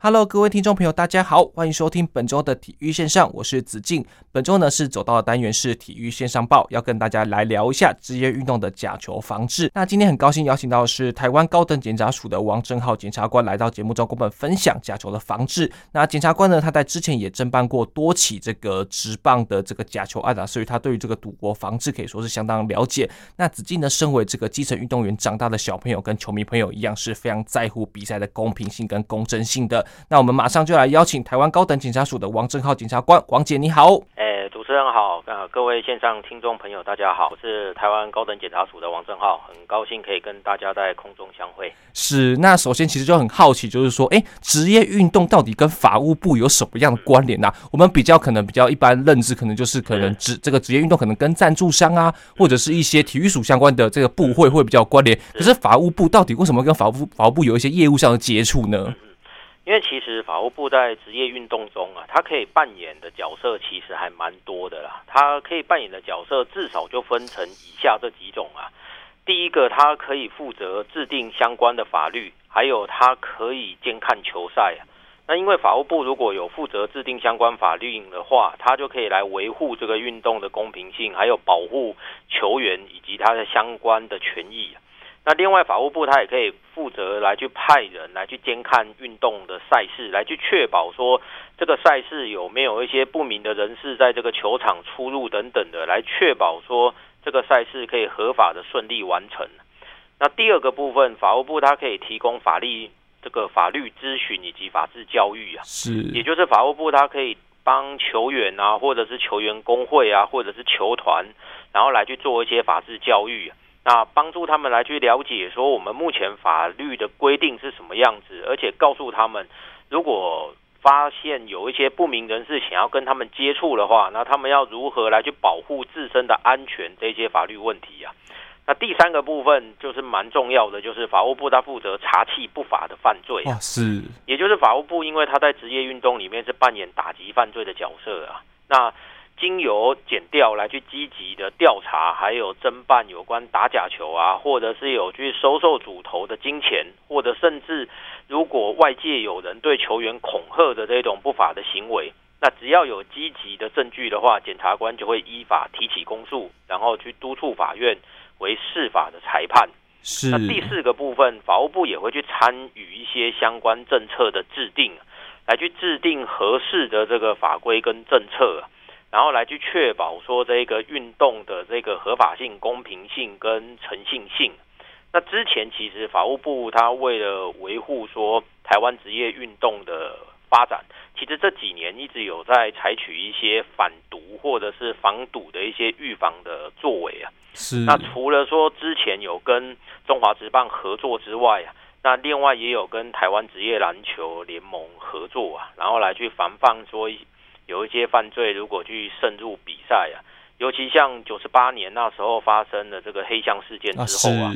Hello，各位听众朋友，大家好，欢迎收听本周的体育线上，我是子敬。本周呢是走到的单元是体育线上报，要跟大家来聊一下职业运动的假球防治。那今天很高兴邀请到的是台湾高等检察署的王正浩检察官来到节目中，跟我们分享假球的防治。那检察官呢，他在之前也侦办过多起这个职棒的这个假球案啊，所以他对于这个赌博防治可以说是相当了解。那子敬呢，身为这个基层运动员长大的小朋友，跟球迷朋友一样，是非常在乎比赛的公平性跟公正性的。那我们马上就来邀请台湾高等检察署的王正浩检察官，王姐你好。哎，主持人好，呃，各位线上听众朋友大家好，我是台湾高等检察署的王正浩，很高兴可以跟大家在空中相会。是，那首先其实就很好奇，就是说，哎，职业运动到底跟法务部有什么样的关联呢、我们比较可能比较一般认知，可能就是可能职这个职业运动可能跟赞助商啊，或者是一些体育署相关的这个部会会比较关联。可是法务部到底为什么跟法务法务部有一些业务上的接触呢？因为其实法务部在职业运动中啊，它可以扮演的角色其实还蛮多的啦。它可以扮演的角色至少就分成以下这几种啊。第一个，它可以负责制定相关的法律，还有它可以监看球赛啊。那因为法务部如果有负责制定相关法律的话，它就可以来维护这个运动的公平性，还有保护球员以及他的相关的权益。那另外，法务部他也可以负责来去派人来去监看运动的赛事，来去确保说这个赛事有没有一些不明的人士在这个球场出入等等的，来确保说这个赛事可以合法的顺利完成。那第二个部分，法务部它可以提供法律这个法律咨询以及法治教育啊，是，也就是法务部它可以帮球员啊，或者是球员工会啊，或者是球团，然后来去做一些法治教育。那帮助他们来去了解说我们目前法律的规定是什么样子，而且告诉他们，如果发现有一些不明人士想要跟他们接触的话，那他们要如何来去保护自身的安全这些法律问题啊？那第三个部分就是蛮重要的，就是法务部他负责查缉不法的犯罪啊，是，也就是法务部因为他在职业运动里面是扮演打击犯罪的角色啊，那。经由检调来去积极的调查，还有侦办有关打假球啊，或者是有去收受主投的金钱，或者甚至如果外界有人对球员恐吓的这种不法的行为，那只要有积极的证据的话，检察官就会依法提起公诉，然后去督促法院为适法的裁判。是。那第四个部分，法务部也会去参与一些相关政策的制定，来去制定合适的这个法规跟政策。然后来去确保说这个运动的这个合法性、公平性跟诚信性。那之前其实法务部他为了维护说台湾职业运动的发展，其实这几年一直有在采取一些反毒或者是防赌的一些预防的作为啊。是。那除了说之前有跟中华职棒合作之外啊，那另外也有跟台湾职业篮球联盟合作啊，然后来去防范说。有一些犯罪，如果去渗入比赛啊，尤其像九十八年那时候发生的这个黑箱事件之后啊，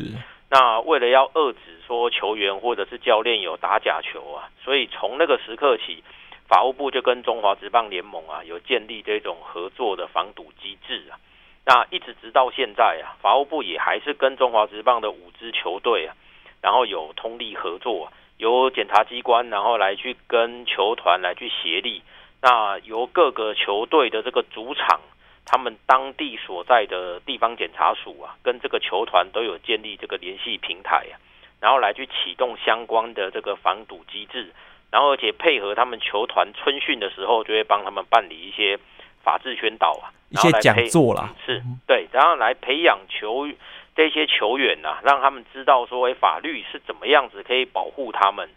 那为了要遏止说球员或者是教练有打假球啊，所以从那个时刻起，法务部就跟中华职棒联盟啊有建立这种合作的防堵机制啊，那一直直到现在啊，法务部也还是跟中华职棒的五支球队啊，然后有通力合作，啊由检察机关然后来去跟球团来去协力。那由各个球队的这个主场，他们当地所在的地方检察署啊，跟这个球团都有建立这个联系平台啊，然后来去启动相关的这个防堵机制，然后而且配合他们球团春训的时候，就会帮他们办理一些法制宣导啊，一些讲座啦，是对，然后来培养球这些球员啊，让他们知道说，哎，法律是怎么样子可以保护他们。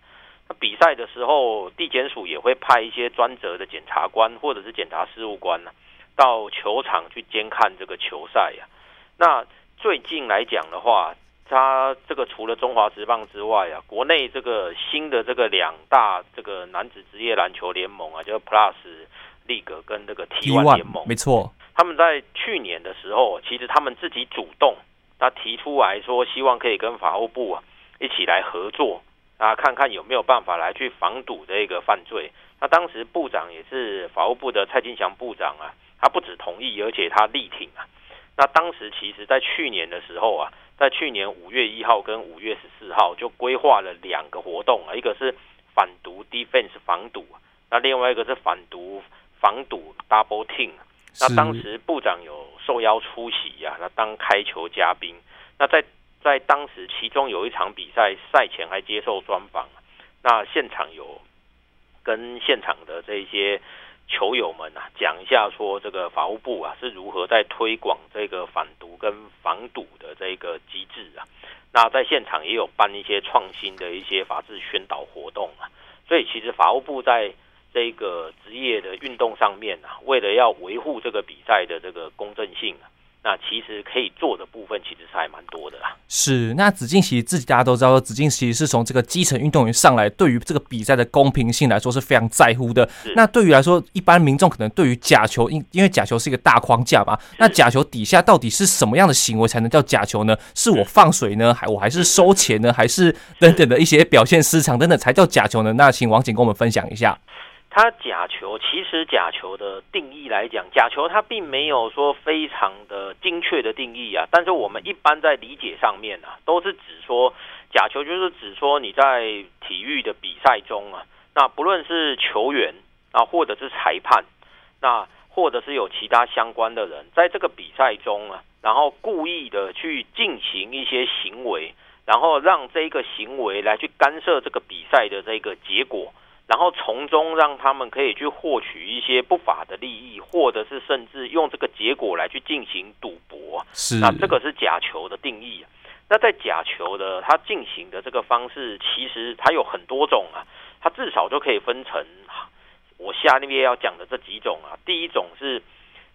那比赛的时候，地检署也会派一些专责的检察官或者是检察事务官呢、啊，到球场去监看这个球赛呀、啊。那最近来讲的话，他这个除了中华职棒之外啊，国内这个新的这个两大这个男子职业篮球联盟啊，就是 Plus League 跟这个 T1 联盟，没错，他们在去年的时候，其实他们自己主动，他提出来说，希望可以跟法务部啊。一起来合作啊，看看有没有办法来去防堵这个犯罪。那当时部长也是法务部的蔡金祥部长啊，他不止同意，而且他力挺啊。那当时其实在去年的时候啊，在去年五月一号跟五月十四号就规划了两个活动啊，一个是反毒 defense 防堵，那另外一个是反毒防堵 double team。那当时部长有受邀出席呀、啊，那当开球嘉宾。那在在当时，其中有一场比赛赛前还接受专访，那现场有跟现场的这些球友们啊讲一下，说这个法务部啊是如何在推广这个反毒跟防堵的这个机制啊。那在现场也有办一些创新的一些法制宣导活动啊。所以其实法务部在这个职业的运动上面啊，为了要维护这个比赛的这个公正性啊，那其实可以做的部分其实是还蛮多的啦。是，那紫禁其实自己大家都知道，紫禁其实是从这个基层运动员上来，对于这个比赛的公平性来说是非常在乎的。那对于来说，一般民众可能对于假球，因因为假球是一个大框架嘛，那假球底下到底是什么样的行为才能叫假球呢？是我放水呢，还我还是收钱呢，还是等等的一些表现失常等等才叫假球呢？那请王警跟我们分享一下。它假球其实假球的定义来讲，假球它并没有说非常的精确的定义啊。但是我们一般在理解上面啊，都是指说假球就是指说你在体育的比赛中啊，那不论是球员啊，或者是裁判，那或者是有其他相关的人，在这个比赛中啊，然后故意的去进行一些行为，然后让这个行为来去干涉这个比赛的这个结果。然后从中让他们可以去获取一些不法的利益，或者是甚至用这个结果来去进行赌博。是，那这个是假球的定义。那在假球的它进行的这个方式，其实它有很多种啊。它至少就可以分成我下面要讲的这几种啊。第一种是，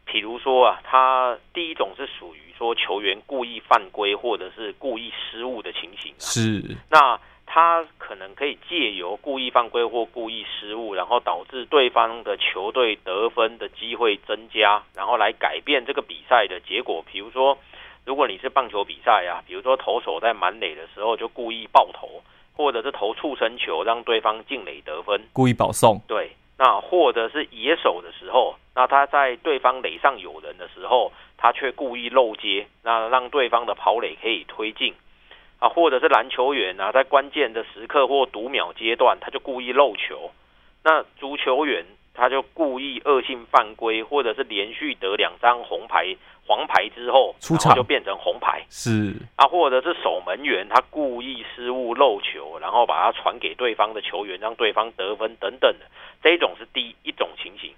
比如说啊，它第一种是属于说球员故意犯规或者是故意失误的情形啊。是，那。他可能可以借由故意犯规或故意失误，然后导致对方的球队得分的机会增加，然后来改变这个比赛的结果。比如说，如果你是棒球比赛啊，比如说投手在满垒的时候就故意爆头，或者是投触身球让对方进垒得分，故意保送。对，那或者是野手的时候，那他在对方垒上有人的时候，他却故意漏接，那让对方的跑垒可以推进。啊，或者是篮球员啊，在关键的时刻或读秒阶段，他就故意漏球；那足球员他就故意恶性犯规，或者是连续得两张红牌、黄牌之后，出场就变成红牌。是啊，或者是守门员他故意失误漏球，然后把它传给对方的球员，让对方得分等等的，这一种是第一种情形。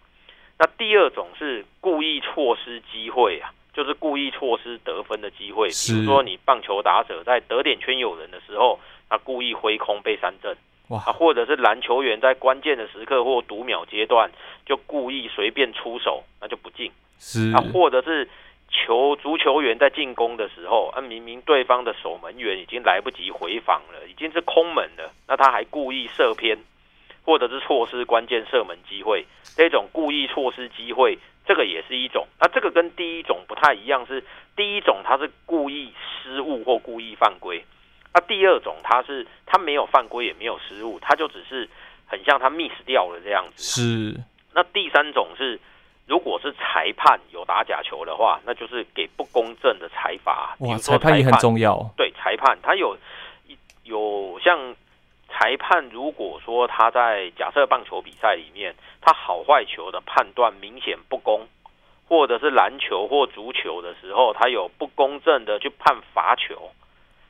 那第二种是故意错失机会啊。就是故意错失得分的机会，比如说你棒球打者在得点圈有人的时候，他故意挥空被三振，哇，或者是篮球员在关键的时刻或读秒阶段就故意随便出手，那就不进，是。啊，或者是球足球员在进攻的时候，啊，明明对方的守门员已经来不及回防了，已经是空门了，那他还故意射偏，或者是错失关键射门机会，这种故意错失机会。这个也是一种，那这个跟第一种不太一样，是第一种他是故意失误或故意犯规，那第二种他是他没有犯规也没有失误，他就只是很像他 miss 掉了这样子。是。那第三种是，如果是裁判有打假球的话，那就是给不公正的裁罚。哇，裁判也很重要。对，裁判他有有像。裁判如果说他在假设棒球比赛里面，他好坏球的判断明显不公，或者是篮球或足球的时候，他有不公正的去判罚球，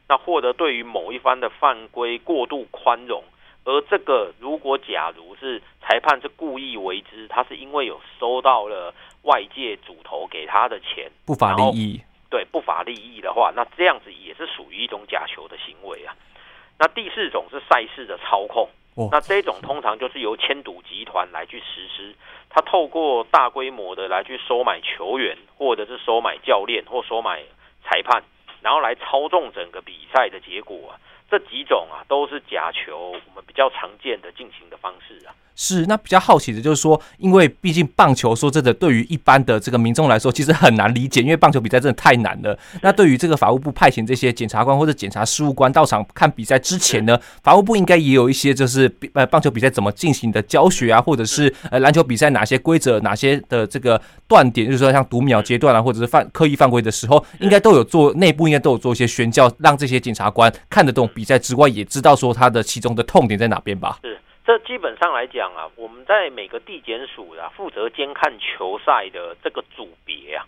那或者对于某一方的犯规过度宽容，而这个如果假如是裁判是故意为之，他是因为有收到了外界主投给他的钱，不法利益，对不法利益的话，那这样子也是属于一种假球的行为啊。那第四种是赛事的操控，那这种通常就是由千赌集团来去实施，他透过大规模的来去收买球员，或者是收买教练或收买裁判，然后来操纵整个比赛的结果啊，这几种啊，都是假球我们比较常见的进行的方式啊。是，那比较好奇的就是说，因为毕竟棒球说真的，对于一般的这个民众来说，其实很难理解，因为棒球比赛真的太难了。那对于这个法务部派遣这些检察官或者检察事务官到场看比赛之前呢，法务部应该也有一些就是呃棒球比赛怎么进行的教学啊，或者是呃篮球比赛哪些规则、哪些的这个断点，就是说像读秒阶段啊，或者是犯刻意犯规的时候，应该都有做内部应该都有做一些宣教，让这些检察官看得懂比比赛之外，也知道说他的其中的痛点在哪边吧？是。这基本上来讲啊，我们在每个地检署啊，负责监看球赛的这个组别啊，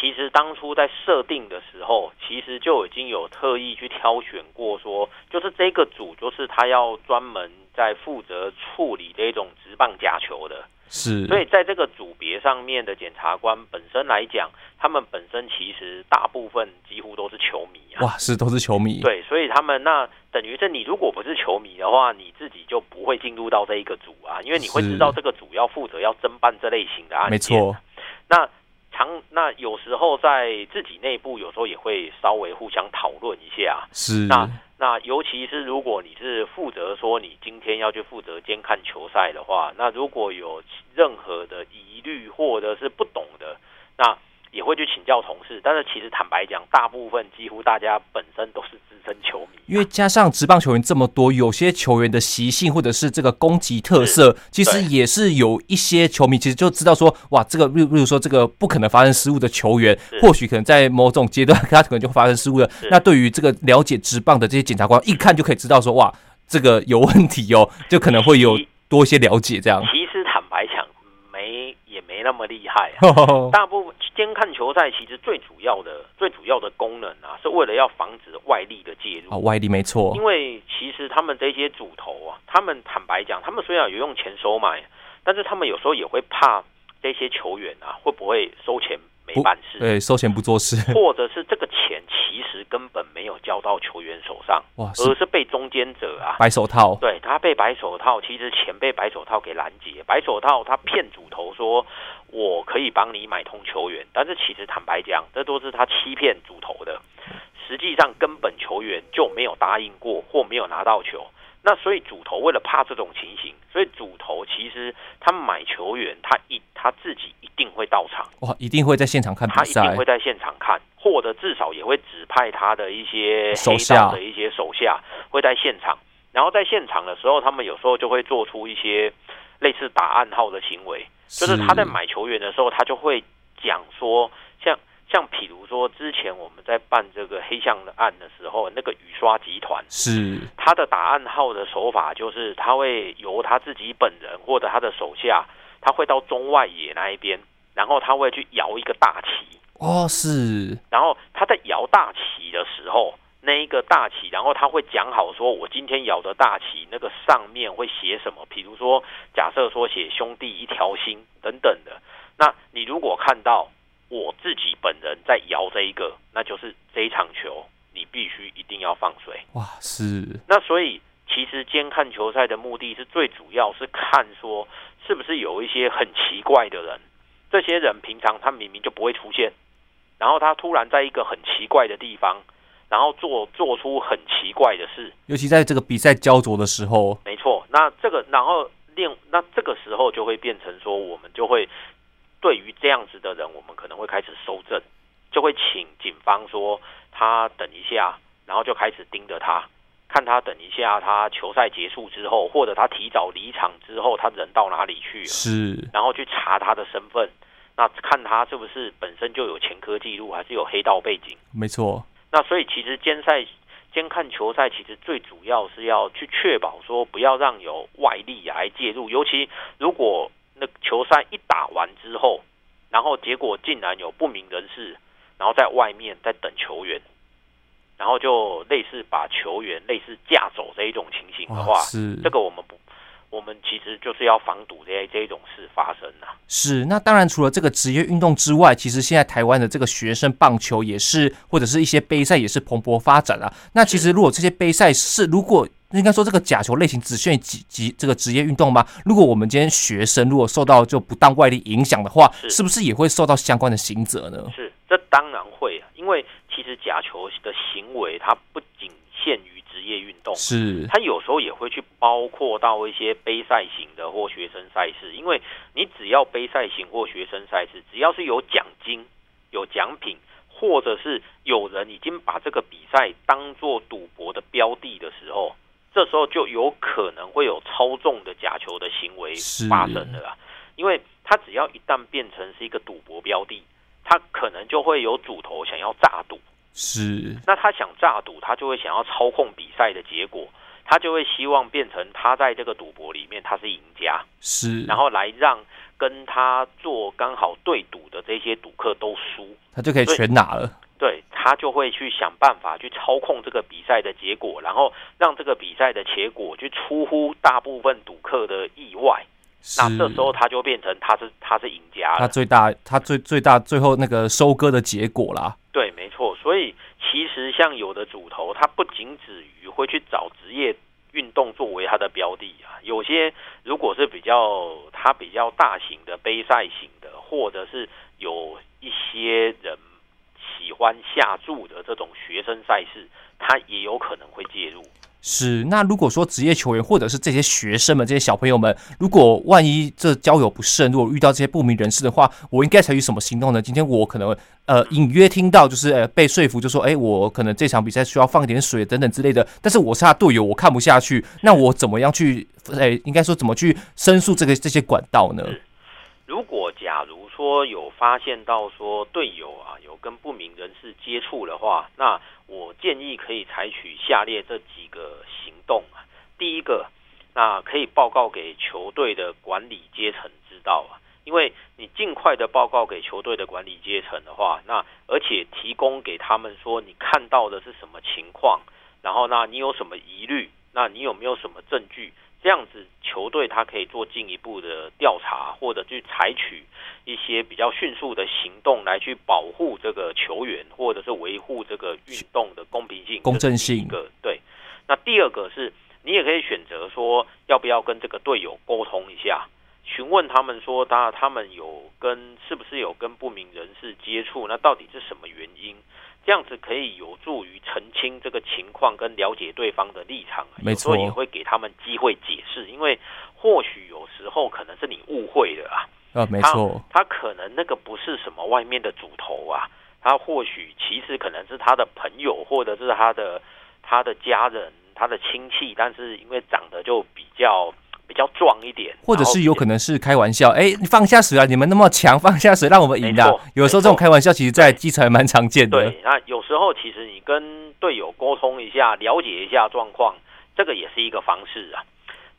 其实当初在设定的时候，其实就已经有特意去挑选过，说就是这个组就是他要专门在负责处理这种直棒假球的。是，所以在这个组别上面的检察官本身来讲，他们本身其实大部分几乎都是球迷啊。哇，是都是球迷。对，所以他们那等于是你如果不是球迷的话，你自己就不会进入到这一个组啊，因为你会知道这个组要负责要侦办这类型的案件。没错。那常那有时候在自己内部有时候也会稍微互相讨论一下。是。那那尤其是如果你是负责说你今天要去负责监看球赛的话，那如果有任何的疑虑或者是不懂的，那也会去请教同事。但是其实坦白讲，大部分几乎大家本身都是资深球迷，因为加上职棒球员这么多，有些球员的习性或者是这个攻击特色，其实也是有一些球迷其实就知道说，哇，这个例如说这个不可能发生失误的球员，或许可能在某种阶段他可能就发生失误了。那对于这个了解职棒的这些检察官，一看就可以知道说，哇，这个有问题哦，就可能会有多一些了解这样。其实坦白讲，没也没那么厉害啊。大部分监看球赛其实最主要的、最主要的功能啊，是为了要防止外力的介入。哦，外力没错。因为其实他们这些主投啊，他们坦白讲，他们虽然有用钱收买，但是他们有时候也会怕这些球员啊，会不会收钱？没办事，对，收钱不做事，或者是这个钱其实根本没有交到球员手上，哇，而是被中间者啊，白手套，对，他被白手套，其实钱被白手套给拦截，白手套他骗主投说我可以帮你买通球员，但是其实坦白讲，这都是他欺骗主投的，实际上根本球员就没有答应过或没有拿到球。那所以主投为了怕这种情形，所以主投其实他买球员，他一他自己一定会到场，哇，一定会在现场看比赛，他一定会在现场看，或者至少也会指派他的一些黑道的一些手下会在现场，然后在现场的时候，他们有时候就会做出一些类似打暗号的行为，就是他在买球员的时候，他就会讲说像。像譬如说，之前我们在办这个黑象的案的时候，那个雨刷集团是他的打暗号的手法，就是他会由他自己本人或者他的手下，他会到中外野那一边，然后他会去摇一个大旗哦，是，然后他在摇大旗的时候，那一个大旗，然后他会讲好说，我今天摇的大旗那个上面会写什么？譬如说，假设说写兄弟一条心等等的，那你如果看到。我自己本人在摇这一个，那就是这一场球，你必须一定要放水。哇，是。那所以其实监看球赛的目的是最主要是看说是不是有一些很奇怪的人，这些人平常他明明就不会出现，然后他突然在一个很奇怪的地方，然后做做出很奇怪的事，尤其在这个比赛焦灼的时候。没错，那这个然后另那这个时候就会变成说我们就会。对于这样子的人，我们可能会开始收证，就会请警方说他等一下，然后就开始盯着他，看他等一下，他球赛结束之后，或者他提早离场之后，他人到哪里去了？是，然后去查他的身份，那看他是不是本身就有前科记录，还是有黑道背景？没错。那所以其实监赛监看球赛，其实最主要是要去确保说不要让有外力来介入，尤其如果。那球赛一打完之后，然后结果竟然有不明人士，然后在外面在等球员，然后就类似把球员类似架走这一种情形的话，是。这个我们不，我们其实就是要防堵这这一种事发生啊。是，那当然除了这个职业运动之外，其实现在台湾的这个学生棒球也是，或者是一些杯赛也是蓬勃发展啊。那其实如果这些杯赛是如果应该说，这个假球类型只限于几级这个职业运动吗？如果我们今天学生如果受到就不当外力影响的话，是，是不是也会受到相关的刑责呢？是，这当然会啊，因为其实假球的行为它不仅限于职业运动。是它有包括到一些杯赛型的或学生赛事，因为你只要杯赛型或学生赛事，只要是有奖金、有奖品，或者是有人已经把这个比赛当做赌博的标的的时候，这时候就有可能会有操纵的假球的行为发生的啦。因为它只要一旦变成是一个赌博标的，它可能就会有主头想要诈赌。是，那他想诈赌，他就会想要操控比赛的结果，他就会希望变成他在这个赌博里面他是赢家，是，然后来让跟他做刚好对赌的这些赌客都输，他就可以全拿了。对，他就会去想办法去操控这个比赛的结果，然后让这个比赛的结果去出乎大部分赌客的意外。那这时候他就变成他是他是赢家了，他最大他最最大最后那个收割的结果啦。对，没错。所以其实像有的主头，他不仅止于会去找职业运动作为他的标的啊，有些如果是比较他比较大型的杯赛型的，或者是有一些人喜欢下注的这种学生赛事，他也有可能会介入。是，那如果说职业球员或者是这些学生们、这些小朋友们，如果万一这交友不慎，如果遇到这些不明人士的话，我应该采取什么行动呢？今天我可能呃隐约听到就是呃被说服，就说哎，我可能这场比赛需要放点水等等之类的，但是我是他队友，我看不下去，那我怎么样去哎，应该说怎么去申诉这个这些管道呢？如果说有发现到说队友啊有跟不明人士接触的话，那我建议可以采取下列这几个行动啊。第一个，那可以报告给球队的管理阶层知道啊，因为你尽快的报告给球队的管理阶层的话，那而且提供给他们说你看到的是什么情况，然后那你有什么疑虑，那你有没有什么证据？这样子，球队他可以做进一步的调查，或者去采取一些比较迅速的行动，来去保护这个球员，或者是维护这个运动的公平性、公正性。一个对。那第二个是，你也可以选择说，要不要跟这个队友沟通一下，询问他们说，当然他们有跟是不是有跟不明人士接触，那到底是什么原因？这样子可以有助于澄清这个情况跟了解对方的立场，没错，也会给他们机会解释，因为或许有时候可能是你误会了啊。啊，没错，他可能那个不是什么外面的主头啊，他或许其实可能是他的朋友，或者是他的他的家人、他的亲戚，但是因为长得就比较。比较壮一点，或者是有可能是开玩笑。哎，你放下水啊！你们那么强，放下水让我们赢的。有时候这种开玩笑，其实在基层还蛮常见的。对，那有时候其实你跟队友沟通一下，了解一下状况，这个也是一个方式啊。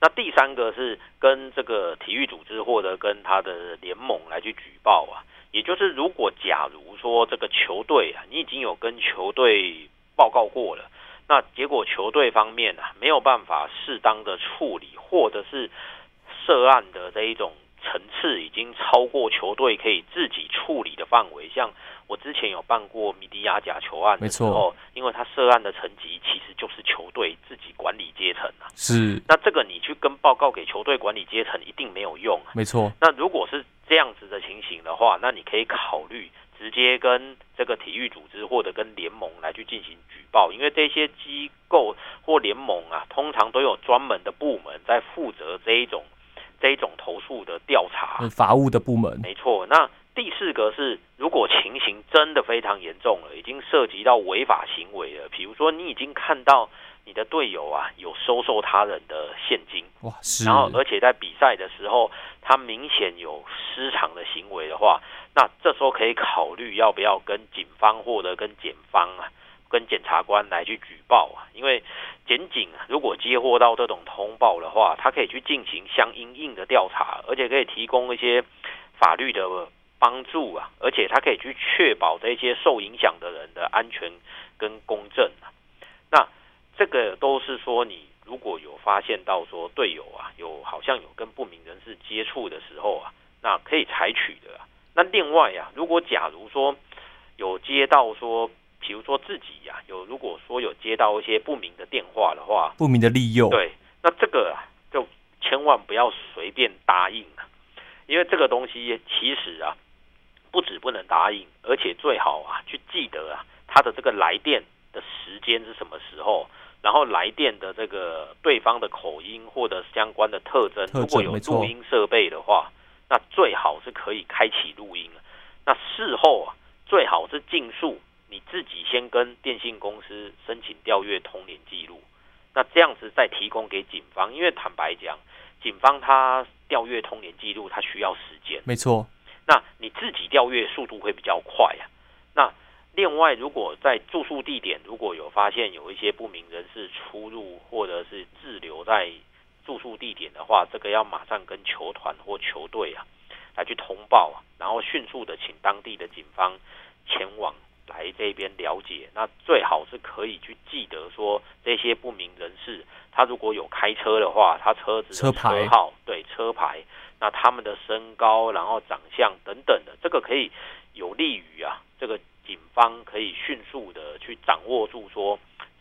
那第三个是跟这个体育组织或者跟他的联盟来去举报啊。也就是如果假如说这个球队啊，你已经有跟球队报告过了。那结果球队方面啊，没有办法适当的处理，或者是涉案的这一种层次已经超过球队可以自己处理的范围。像我之前有办过米迪亚假球案的时候，因为他涉案的层级其实就是球队自己管理阶层啊。是。那这个你去跟报告给球队管理阶层一定没有用啊。没错。那如果是这样子的情形的话，那你可以考虑。直接跟这个体育组织或者跟联盟来去进行举报，因为这些机构或联盟啊，通常都有专门的部门在负责这一种这一种投诉的调查，法务的部门。没错。那第四个是，如果情形真的非常严重了，已经涉及到违法行为了，比如说你已经看到你的队友啊有收受他人的现金，哇，是。然后而且在比赛的时候，他明显有失常的行为的话。那这时候可以考虑要不要跟警方或者跟检方啊，跟检察官来去举报啊，因为检警啊，如果接获到这种通报的话，他可以去进行相应应的调查，而且可以提供一些法律的帮助啊，而且他可以去确保这些受影响的人的安全跟公正啊。那这个都是说，你如果有发现到说队友啊，有好像有跟不明人士接触的时候啊，那可以采取的啊。那另外呀、啊，如果假如说有接到说，比如说自己呀、啊，有如果说有接到一些不明的电话的话，不明的利诱，对，那这个啊，就千万不要随便答应啊，因为这个东西其实啊，不止不能答应，而且最好啊，去记得啊，他的这个来电的时间是什么时候，然后来电的这个对方的口音或者相关的特征，如果有录音设备的话，那最好是可以开启录音。那事后啊，最好是尽速你自己先跟电信公司申请调阅通联记录，那这样子再提供给警方。因为坦白讲，警方他调阅通联记录，他需要时间。没错。那你自己调阅速度会比较快啊。那另外，如果在住宿地点如果有发现有一些不明人士出入或者是滞留在住宿地点的话，这个要马上跟球团或球队啊来去通报啊，然后迅速的请当地的警方前往来这边了解。那最好是可以去记得说这些不明人士，他如果有开车的话，他车子的车牌对车牌，那他们的身高，然后长相等等的，这个可以有利于啊这个。警方可以迅速的去掌握住，说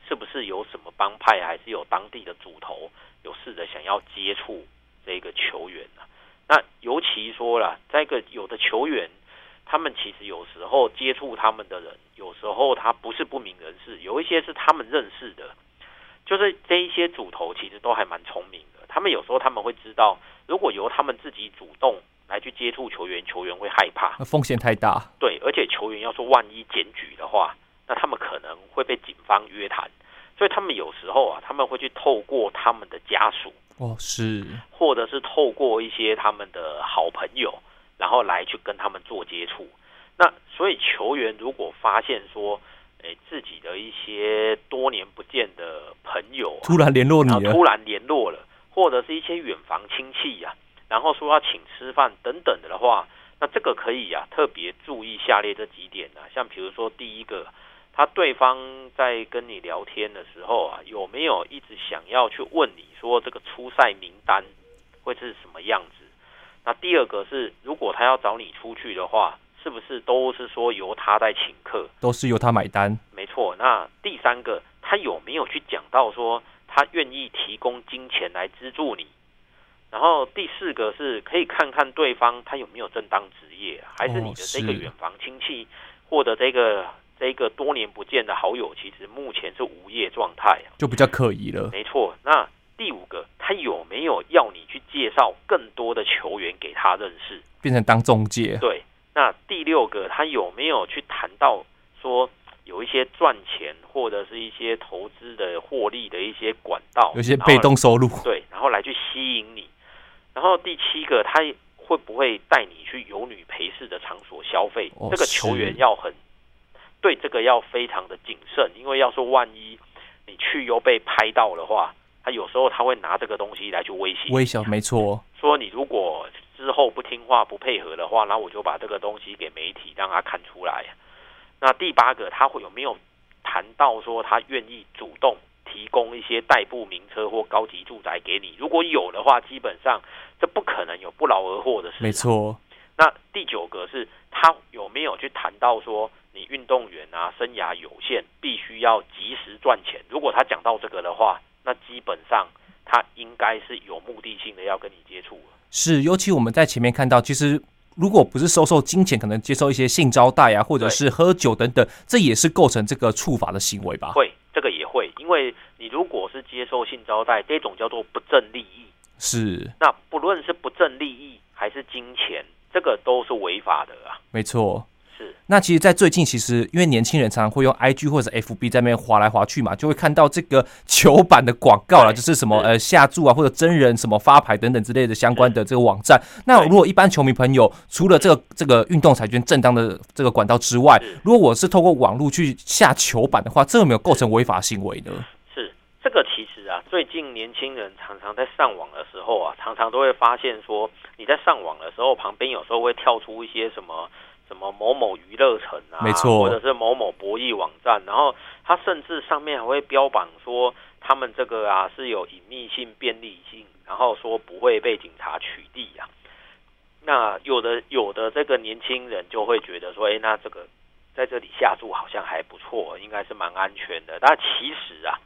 是不是有什么帮派，还是有当地的主头有试着想要接触这个球员呢？那尤其说了，这个有的球员，他们其实有时候接触他们的人，有时候他不是不明人士，有一些是他们认识的，就是这一些主头其实都还蛮聪明的，他们有时候他们会知道，如果由他们自己主动。来去接触球员，球员会害怕，风险太大。对，而且球员要说万一检举的话，那他们可能会被警方约谈，所以他们有时候啊，他们会去透过他们的家属，哦，是，或者是透过一些他们的好朋友，然后来去跟他们做接触。那所以球员如果发现说，诶，自己的一些多年不见的朋友突然联络你了，突然联络了，或者是一些远房亲戚呀、啊。然后说要请吃饭等等的的话，那这个可以啊，特别注意下列这几点啊，像比如说第一个，他对方在跟你聊天的时候啊，有没有一直想要去问你说这个出赛名单会是什么样子？那第二个是，如果他要找你出去的话，是不是都是说由他在请客，都是由他买单？没错。那第三个，他有没有去讲到说他愿意提供金钱来资助你？然后第四个是可以看看对方他有没有正当职业，还是你的这个远房亲戚，或者这个这个多年不见的好友，其实目前是无业状态，就比较可疑了。没错。那第五个，他有没有要你去介绍更多的球员给他认识，变成当中介？对。那第六个，他有没有去谈到说有一些赚钱或者是一些投资的获利的一些管道，有些被动收入？对，然后来去吸引你。然后第七个，他会不会带你去有女陪侍的场所消费？哦、这个球员要很对这个要非常的谨慎，因为要说万一你去又被拍到的话，他有时候他会拿这个东西来去威胁。威胁没错，说你如果之后不听话不配合的话，那我就把这个东西给媒体让他看出来。那第八个，他会有没有谈到说他愿意主动提供一些代步名车或高级住宅给你？如果有的话，基本上。这不可能有不劳而获的事。没错。那第九个是他有没有去谈到说，你运动员啊，生涯有限，必须要及时赚钱。如果他讲到这个的话，那基本上他应该是有目的性的要跟你接触。是，尤其我们在前面看到，其实如果不是收受金钱，可能接受一些性招待啊，或者是喝酒等等，这也是构成这个处罚的行为吧？会，因为你如果是接受性招待，这种叫做不正利益。是，那不论是不正利益还是金钱，这个都是违法的啊。没错，是。那其实，在最近，其实因为年轻人常常会用 IG 或者 FB 在那边划来划去嘛，就会看到这个球板的广告啦，就是什么呃下注啊，或者真人什么发牌等等之类的相关的这个网站。那如果一般球迷朋友除了这个这个运动彩券正当的这个管道之外，如果我是透过网络去下球板的话，这有没有构成违法行为呢？是这个其实啊，最近年轻人常常在上网的时候啊，常常都会发现说，你在上网的时候，旁边有时候会跳出一些什么什么某某娱乐城啊，没错，或者是某某博弈网站，然后它甚至上面还会标榜说，他们这个啊是有隐秘性、便利性，然后说不会被警察取缔啊。那有的有的这个年轻人就会觉得说，哎，那这个在这里下注好像还不错，应该是蛮安全的。但其实啊。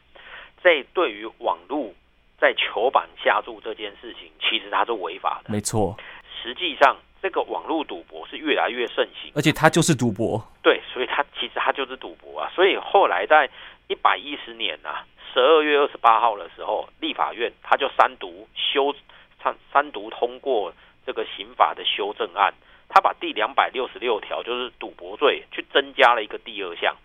在对于网络在球板下注这件事情，其实它是违法的。没错，实际上这个网络赌博是越来越盛行，而且它就是赌博。对，所以它其实它就是赌博啊。所以后来在一百一十年啊，十二月二十八号的时候，立法院他就三读修三三读通过这个刑法的修正案，他把第两百六十六条就是赌博罪去增加了一个第二项，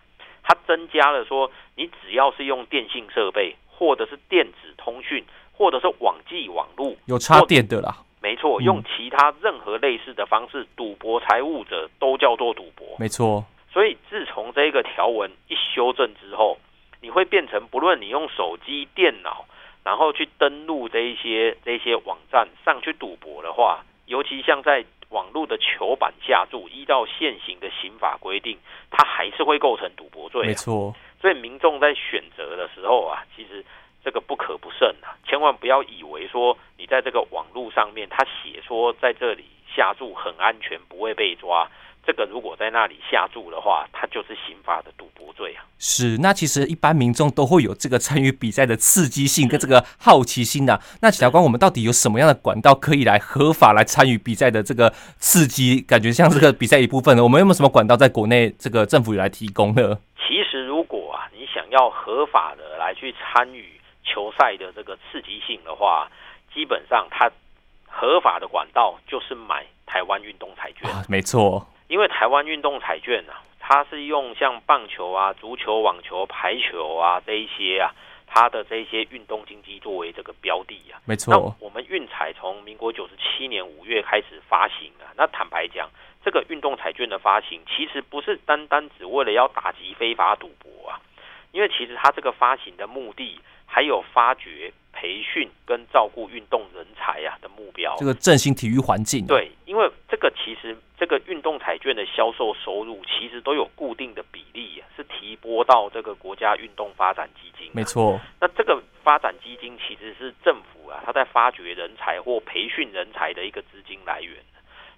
他增加了说，你只要是用电信设备或者是电子通讯或者是网际网路有插电的啦，没错，用其他任何类似的方式赌博财物者都叫做赌博，没错。所以自从这个条文一修正之后，你会变成不论你用手机、电脑，然后去登录这一些这一些网站上去赌博的话，尤其像在网络的球板下注，依照现行的刑法规定，它还是会构成赌博罪。没错。所以民众在选择的时候啊，其实这个不可不慎啊，千万不要以为说你在这个网络上面，他写说在这里下注很安全，不会被抓。这个如果在那里下注的话，它就是刑法的赌博罪啊。是，那其实一般民众都会有这个参与比赛的刺激性跟这个好奇心的、啊。那检察官，我们到底有什么样的管道可以来合法来参与比赛的这个刺激？感觉像这个比赛一部分呢？我们有没有什么管道在国内这个政府来提供呢？其实，如果啊，你想要合法的来去参与球赛的这个刺激性的话，基本上它合法的管道就是买台湾运动彩券。啊，没错。因为台湾运动彩券啊，它是用像棒球啊、足球、网球、排球啊这一些啊，它的这些运动经济作为这个标的啊，没错。那我们运彩从民国九十七年五月开始发行啊，那坦白讲，这个运动彩券的发行其实不是单单只为了要打击非法赌博啊，因为其实它这个发行的目的还有发掘。培训跟照顾运动人才啊的目标，这个振兴体育环境。对，因为这个其实这个运动彩券的销售收入其实都有固定的比例，是提拨到这个国家运动发展基金。没错，那这个发展基金其实是政府啊，他在发掘人才或培训人才的一个资金来源。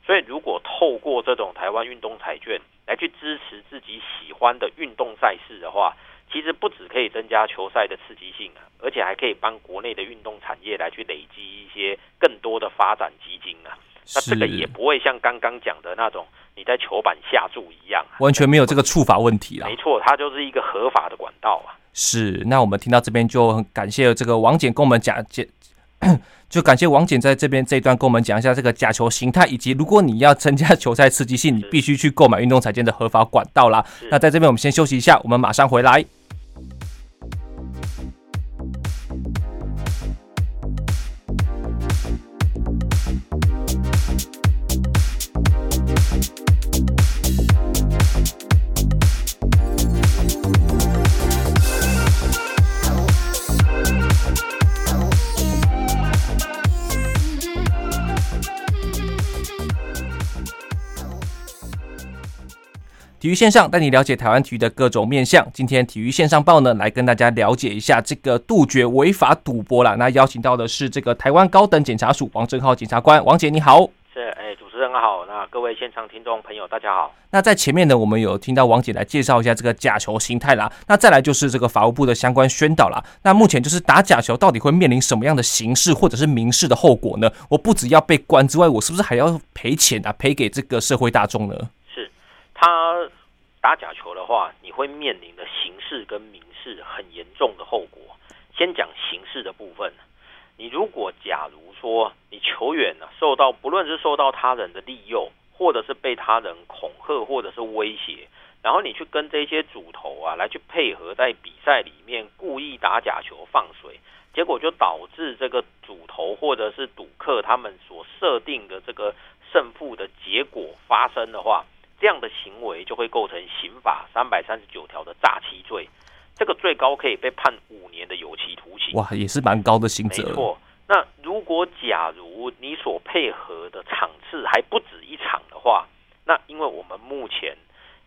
所以，如果透过这种台湾运动彩券来去支持自己喜欢的运动赛事的话，其实不只可以增加球赛的刺激性啊，而且还可以帮国内的运动产业来去累积一些更多的发展基金啊。那这个也不会像刚刚讲的那种你在球板下注一样啊，完全没有这个触法问题啦。没错，它就是一个合法的管道啊。是，那我们听到这边就很感谢这个王简跟我们讲解。就感谢王检在这边这一段跟我们讲一下这个假球形态，以及如果你要增加球赛刺激性，你必须去购买运动彩券的合法管道啦。那在这边我们先休息一下，我们马上回来。体育线上带你了解台湾体育的各种面向。今天体育线上报呢，来跟大家了解一下这个杜绝违法赌博啦。那邀请到的是这个台湾高等检察署王正浩检察官，王姐你好。是，哎，主持人好。那各位现场听众朋友大家好。那在前面呢，我们有听到王姐来介绍一下这个假球形态啦。那再来就是这个法务部的相关宣导啦。那目前就是打假球到底会面临什么样的刑事或者是民事的后果呢？我不只要被关之外，我是不是还要赔钱啊？赔给这个社会大众呢？他打假球的话，你会面临的刑事跟民事很严重的后果。先讲刑事的部分，你如果假如说你球员呢受到不论是受到他人的利诱，或者是被他人恐吓或者是威胁，然后你去跟这些主头啊来去配合在比赛里面故意打假球放水，结果就导致这个主头或者是赌客他们所设定的这个胜负的结果发生的话。这样的行为就会构成刑法三百三十九条的诈欺罪，这个最高可以被判五年的有期徒刑。哇，也是蛮高的刑责。没错。那如果假如你所配合的场次还不止一场的话，那因为我们目前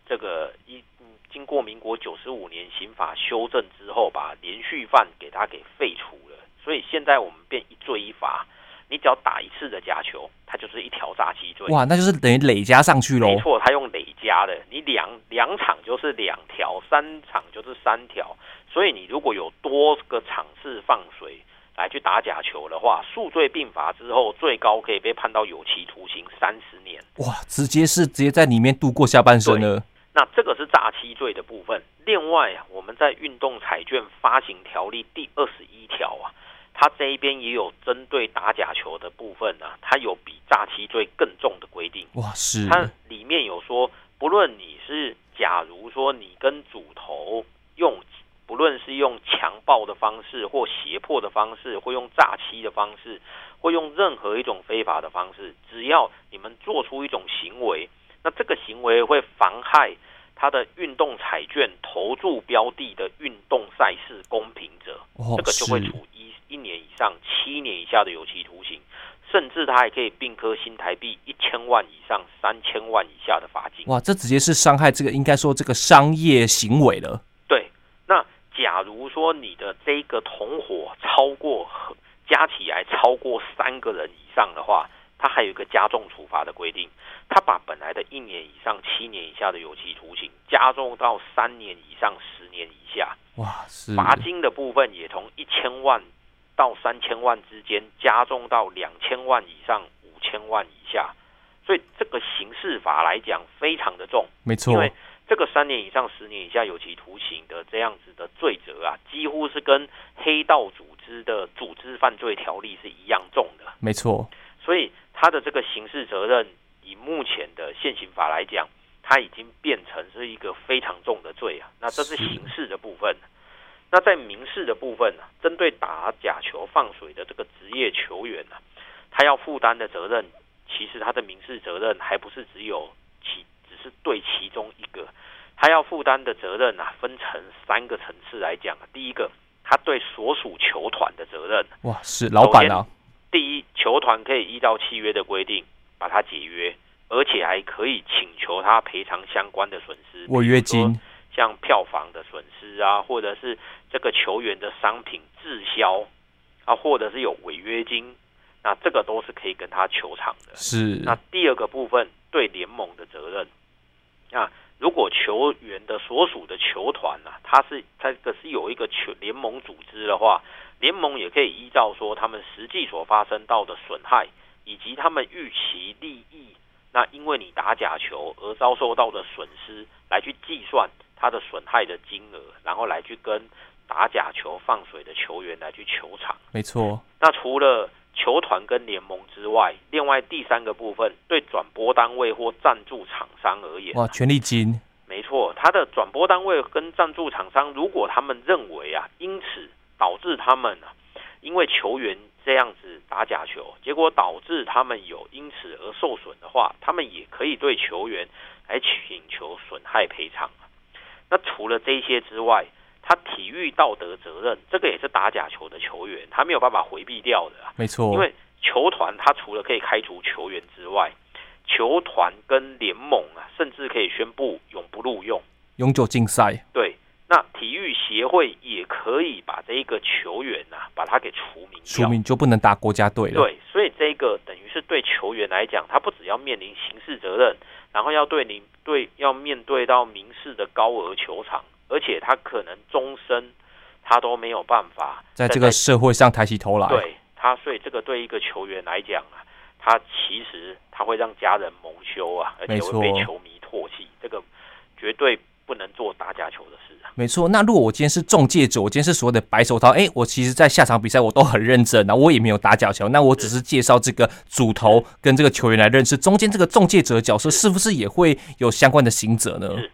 这个一经过民国九十五年刑法修正之后，把连续犯给他给废除了，所以现在我们变一罪一罚。你只要打一次的假球，它就是一条诈欺罪。哇，那就是等于累加上去喽。没错，它用累加的，你两两场就是两条，三场就是三条。所以你如果有多个场次放水来去打假球的话，数罪并罚之后，最高可以被判到有期徒刑三十年。哇，直接是直接在里面度过下半生了。那这个是诈欺罪的部分。另外啊，我们在运动彩券发行条例第二十一条啊，它这一边也有针对打假球的部分啊，它有比诈欺罪更重的规定。哇，是。它里面有说，不论你是假如说你跟主头用，不论是用强暴的方式，或胁迫的方式，或用诈欺的方式，或用任何一种非法的方式，只要你们做出一种行为，那这个行为会妨害。他的运动彩券投注标的的运动赛事公平者，哦、这个就会处上七年以下的有期徒刑，甚至他还可以并科新台币一千万以上三千万以下的罚金。哇，这直接是伤害这个应该说这个商业行为了。对，那假如说你的这个同伙超过加起来超过三个人以上的话。他还有一个加重处罚的规定，他把本来的一年以上七年以下的有期徒刑加重到三年以上十年以下。哇，是罚金的部分也从一千万到三千万之间加重到两千万以上五千万以下。所以这个刑事法来讲非常的重，没错，因为这个三年以上十年以下有期徒刑的这样子的罪责啊，几乎是跟黑道组织的组织犯罪条例是一样重的。没错，所以。他的这个刑事责任，以目前的现行法来讲，他已经变成是一个非常重的罪啊。那这是刑事的部分。那在民事的部分呢，针对打假球放水的这个职业球员呢，他要负担的责任，其实他的民事责任还不是只有其，只是对其中一个，他要负担的责任啊，分成三个层次来讲。第一个，他对所属球团的责任。哇，是老板啊。第一，球团可以依照契约的规定把他解约，而且还可以请求他赔偿相关的损失，违约金，像票房的损失啊，或者是这个球员的商品滞销啊，或者是有违约金，那这个都是可以跟他求偿的。是。那第二个部分对联盟的责任，那如果球员的所属的球团呢、啊，他是他这个是有一个球联盟组织的话。联盟也可以依照说他们实际所发生到的损害，以及他们预期利益，那因为你打假球而遭受到的损失，来去计算他的损害的金额，然后来去跟打假球放水的球员来去球场。没错。那除了球团跟联盟之外，另外第三个部分对转播单位或赞助厂商而言，哇，权利金。没错，他的转播单位跟赞助厂商，如果他们认为啊，因此。导致他们啊，因为球员这样子打假球，结果导致他们有因此而受损的话，他们也可以对球员来请求损害赔偿。那除了这些之外，他体育道德责任，这个也是打假球的球员，他没有办法回避掉的。没错，因为球团他除了可以开除球员之外，球团跟联盟啊，甚至可以宣布永不录用、永久禁赛。对。那体育协会也可以把这一个球员、啊，把他给除名，除名就不能打国家队了。对，所以这个等于是对球员来讲，他不只要面临刑事责任，然后要对你对要面对到民事的高额球场，而且他可能终身他都没有办法在这个社会上抬起头来。对他，所以这个对一个球员来讲啊，他其实他会让家人蒙羞啊，而且会被球迷唾弃，这个绝对。不能做打假球的事啊！没错，那如果我今天是中介者，我今天是所谓的白手套，哎，我其实在下场比赛我都很认真，那我也没有打假球，那我只是介绍这个主头跟这个球员来认识，中间这个中介者的角色是不是也会有相关的行者呢？是，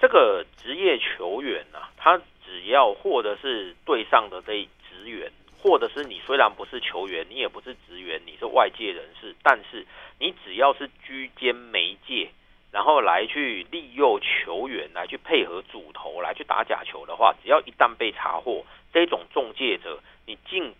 这个职业球员啊，他只要或者是队上的这一职员，或者是你虽然不是球员，你也不是职员，你是外界人士，但是你只要是居间媒介。然后来去利诱球员来去配合主头来去打假球的话，只要一旦被查获，这种中介者，你尽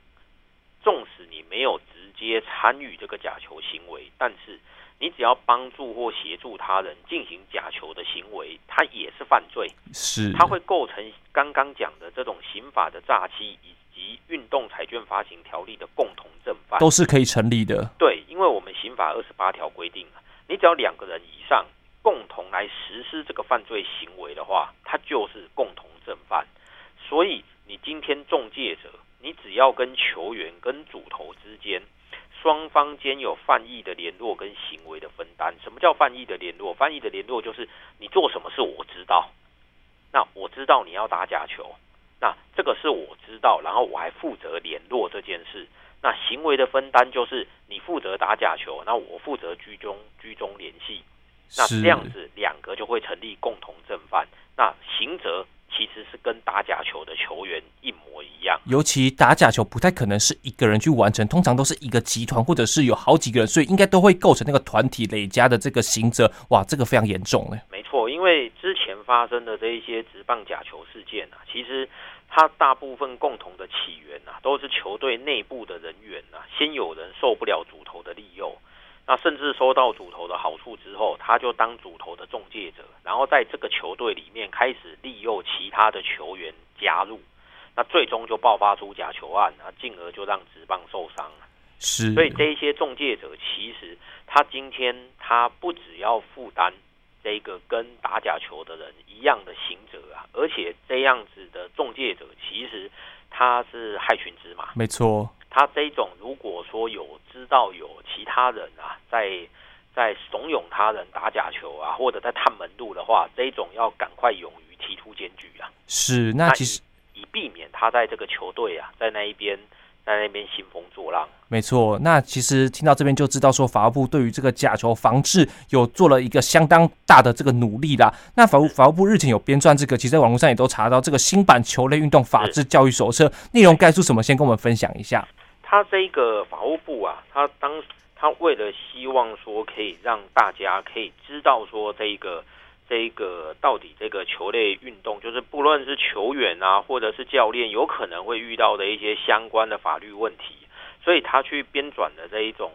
纵使你没有直接参与这个假球行为，但是你只要帮助或协助他人进行假球的行为，他也是犯罪。是，他会构成刚刚讲的这种刑法的诈欺以及运动彩券发行条例的共同正犯，都是可以成立的。对，因为我们刑法二十八条规定，你只要两个人以上。共同来实施这个犯罪行为的话，它就是共同正犯。所以你今天中介者，你只要跟球员跟主头之间双方间有犯意的联络跟行为的分担。什么叫犯意的联络？犯意的联络就是你做什么事我知道，那我知道你要打假球，那这个是我知道，然后我还负责联络这件事。那行为的分担就是你负责打假球，那我负责居中居中联系。那这样子两个就会成立共同正犯。那刑责其实是跟打假球的球员一模一样。尤其打假球不太可能是一个人去完成，通常都是一个集团或者是有好几个人，所以应该都会构成那个团体累加的这个刑责。哇，这个非常严重嘞。没错，因为之前发生的这一些直棒假球事件啊，其实它大部分共同的起源啊，都是球队内部的人员啊，先有人受不了主投的利诱。那甚至收到主投的好处之后，他就当主投的中介者，然后在这个球队里面开始利诱其他的球员加入，那最终就爆发出假球案，那进而就让职棒受伤了。是，所以这一些中介者其实他今天他不只要负担这个跟打假球的人一样的刑责啊，而且这样子的中介者其实他是害群之马。没错。他这种如果说有知道有其他人啊，在在怂恿他人打假球啊，或者在探门路的话，这种要赶快勇于提出检举啊。是，那其实以，以避免他在这个球队啊，在那一边。在那边兴风作浪，没错。那其实听到这边就知道，说法务部对于这个假球防治有做了一个相当大的这个努力啦。那法务法务部日前有编撰这个，其实在网络上也都查到这个新版球类运动法治教育手册，内容概述什么？先跟我们分享一下。他这个法务部啊，他当他为了希望说可以让大家可以知道说这个。这个到底这个球类运动，就是不论是球员啊，或者是教练，有可能会遇到的一些相关的法律问题，所以他去编纂的这一种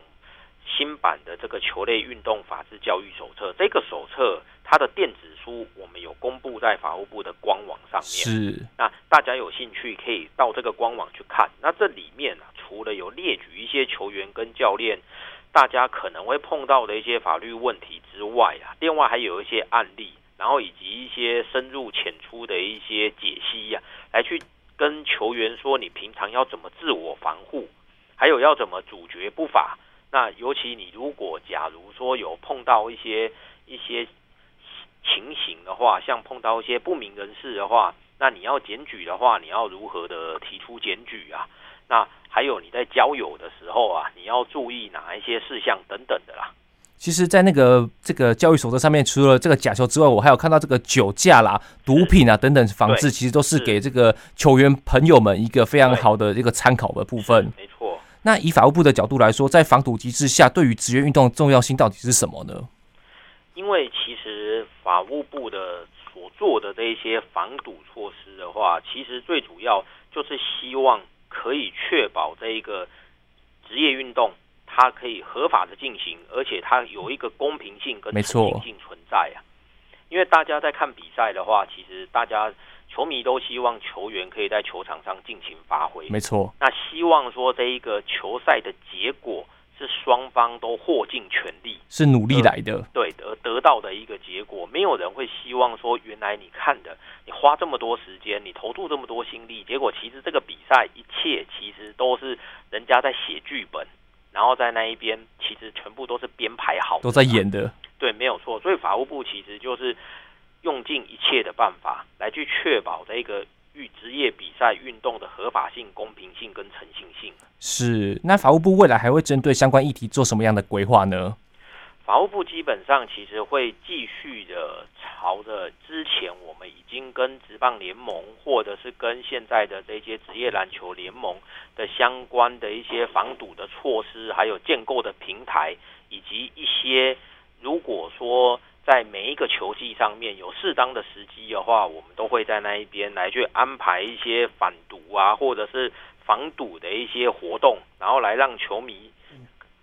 新版的这个球类运动法治教育手册。这个手册它的电子书我们有公布在法务部的官网上面，是。那大家有兴趣可以到这个官网去看。那这里面啊，除了有列举一些球员跟教练。大家可能会碰到的一些法律问题之外啊，另外还有一些案例，然后以及一些深入浅出的一些解析呀，来去跟球员说你平常要怎么自我防护，还有要怎么阻绝不法。那尤其你如果假如说有碰到一些一些情形的话，像碰到一些不明人士的话，那你要检举的话，你要如何的提出检举啊？那还有你在交友的时候啊，你要注意哪一些事项等等的啦。其实，在那个这个教育手册上面，除了这个假球之外，我还有看到这个酒驾啦、毒品啊等等防治，其实都是给这个球员朋友们一个非常好的一个参考的部分。没错。那以法务部的角度来说，在防堵机制下，对于职业运动的重要性到底是什么呢？因为其实法务部的所做的这一些防堵措施的话，其实最主要就是希望。可以确保这一个职业运动，它可以合法的进行，而且它有一个公平性跟诚信性存在啊。因为大家在看比赛的话，其实大家球迷都希望球员可以在球场上尽情发挥。没错。那希望说这一个球赛的结果。是双方都获尽全力，是努力来的，对得得到的一个结果。没有人会希望说，原来你看的，你花这么多时间，你投注这么多心力，结果其实这个比赛一切其实都是人家在写剧本，然后在那一边其实全部都是编排好的，都在演的。对，没有错。所以法务部其实就是用尽一切的办法来去确保这个。与职业比赛运动的合法性、公平性跟诚信性是。那法务部未来还会针对相关议题做什么样的规划呢？法务部基本上其实会继续的朝着之前我们已经跟职棒联盟，或者是跟现在的这些职业篮球联盟的相关的一些防堵的措施，还有建构的平台，以及一些如果说。在每一个球季上面有适当的时机的话，我们都会在那一边来去安排一些反毒啊，或者是防堵的一些活动，然后来让球迷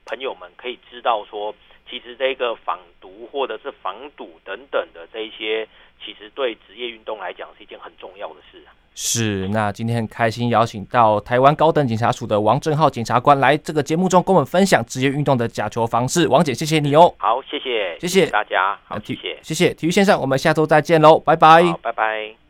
朋友们可以知道说，其实这个防毒或者是防堵等等的这一些，其实对职业运动来讲是一件很重要的事。是，那今天很开心邀请到台湾高等检察署的王正浩检察官来这个节目中跟我们分享职业运动的假球方式。王姐，谢谢你哦。好，谢谢，谢谢大家，好，谢谢，谢谢体育先生，我们下周再见喽，拜拜，拜拜。